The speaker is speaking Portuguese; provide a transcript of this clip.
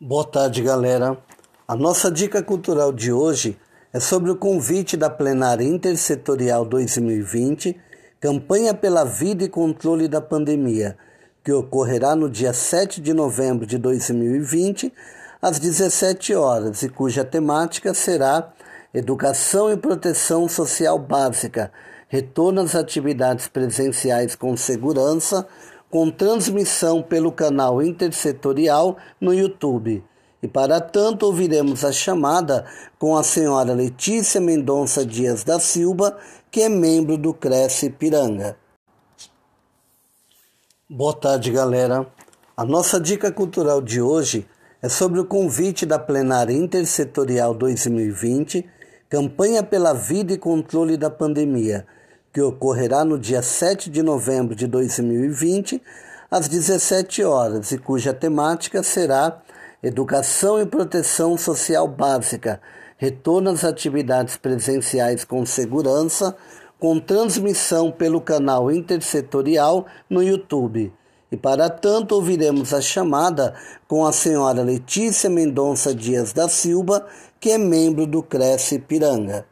Boa tarde, galera. A nossa dica cultural de hoje é sobre o convite da Plenária Intersetorial 2020, Campanha pela Vida e Controle da Pandemia, que ocorrerá no dia 7 de novembro de 2020, às 17 horas, e cuja temática será Educação e Proteção Social Básica, retorno às atividades presenciais com segurança, com transmissão pelo canal intersetorial no YouTube. E para tanto ouviremos a chamada com a senhora Letícia Mendonça Dias da Silva, que é membro do Cresce Piranga. Boa tarde, galera. A nossa dica cultural de hoje é sobre o convite da Plenária Intersetorial 2020, Campanha pela Vida e Controle da Pandemia que ocorrerá no dia 7 de novembro de 2020, às 17 horas, e cuja temática será Educação e Proteção Social Básica, retorno às atividades presenciais com segurança, com transmissão pelo canal intersetorial no YouTube. E para tanto ouviremos a chamada com a senhora Letícia Mendonça Dias da Silva, que é membro do Cresce Piranga.